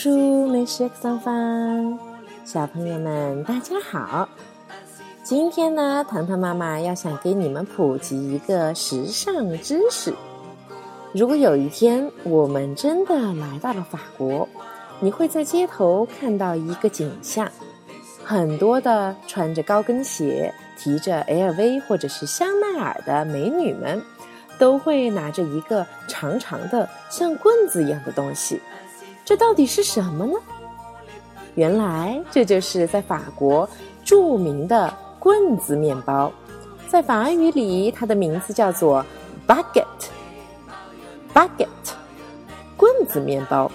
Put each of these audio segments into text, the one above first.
是桑芳，小朋友们大家好。今天呢，糖糖妈妈要想给你们普及一个时尚知识。如果有一天我们真的来到了法国，你会在街头看到一个景象：很多的穿着高跟鞋、提着 LV 或者是香奈儿的美女们，都会拿着一个长长的像棍子一样的东西。这到底是什么呢？原来这就是在法国著名的棍子面包，在法语里，它的名字叫做 baguette。baguette，棍子面包。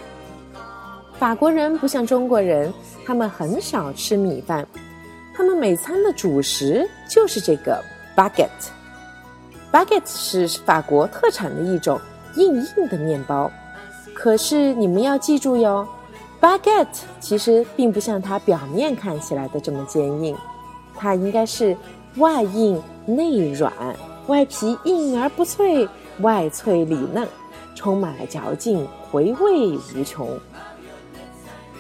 法国人不像中国人，他们很少吃米饭，他们每餐的主食就是这个 baguette。baguette 是法国特产的一种硬硬的面包。可是你们要记住哟，baguette 其实并不像它表面看起来的这么坚硬，它应该是外硬内软，外皮硬而不脆，外脆里嫩，充满了嚼劲，回味无穷。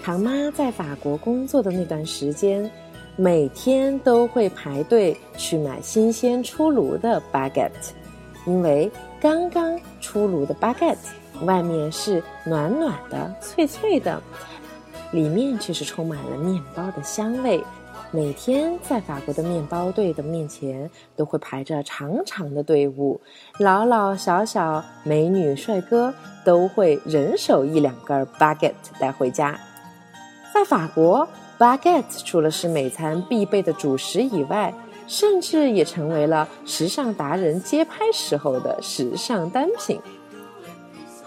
唐妈在法国工作的那段时间，每天都会排队去买新鲜出炉的 baguette，因为刚刚出炉的 baguette。外面是暖暖的、脆脆的，里面却是充满了面包的香味。每天在法国的面包队的面前，都会排着长长的队伍，老老小小、美女帅哥都会人手一两根 baguette 带回家。在法国，baguette 除了是每餐必备的主食以外，甚至也成为了时尚达人街拍时候的时尚单品。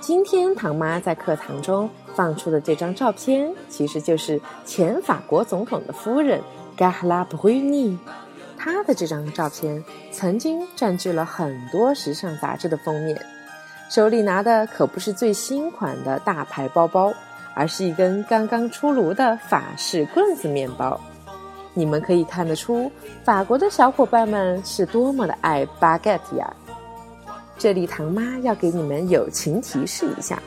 今天唐妈在课堂中放出的这张照片，其实就是前法国总统的夫人 g a h l a Bruni。她的这张照片曾经占据了很多时尚杂志的封面，手里拿的可不是最新款的大牌包包，而是一根刚刚出炉的法式棍子面包。你们可以看得出，法国的小伙伴们是多么的爱 baguette 呀！这里唐妈要给你们友情提示一下，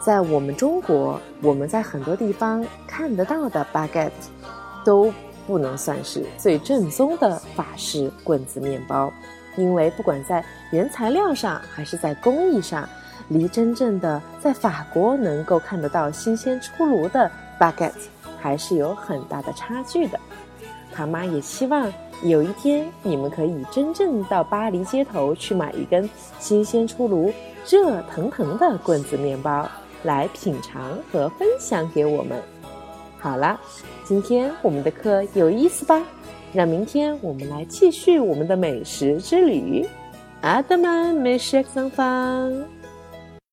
在我们中国，我们在很多地方看得到的 baguette 都不能算是最正宗的法式棍子面包，因为不管在原材料上还是在工艺上，离真正的在法国能够看得到新鲜出炉的 baguette 还是有很大的差距的。唐妈也希望。有一天，你们可以真正到巴黎街头去买一根新鲜出炉、热腾腾的棍子面包来品尝和分享给我们。好了，今天我们的课有意思吧？让明天我们来继续我们的美食之旅。阿德曼美食上方。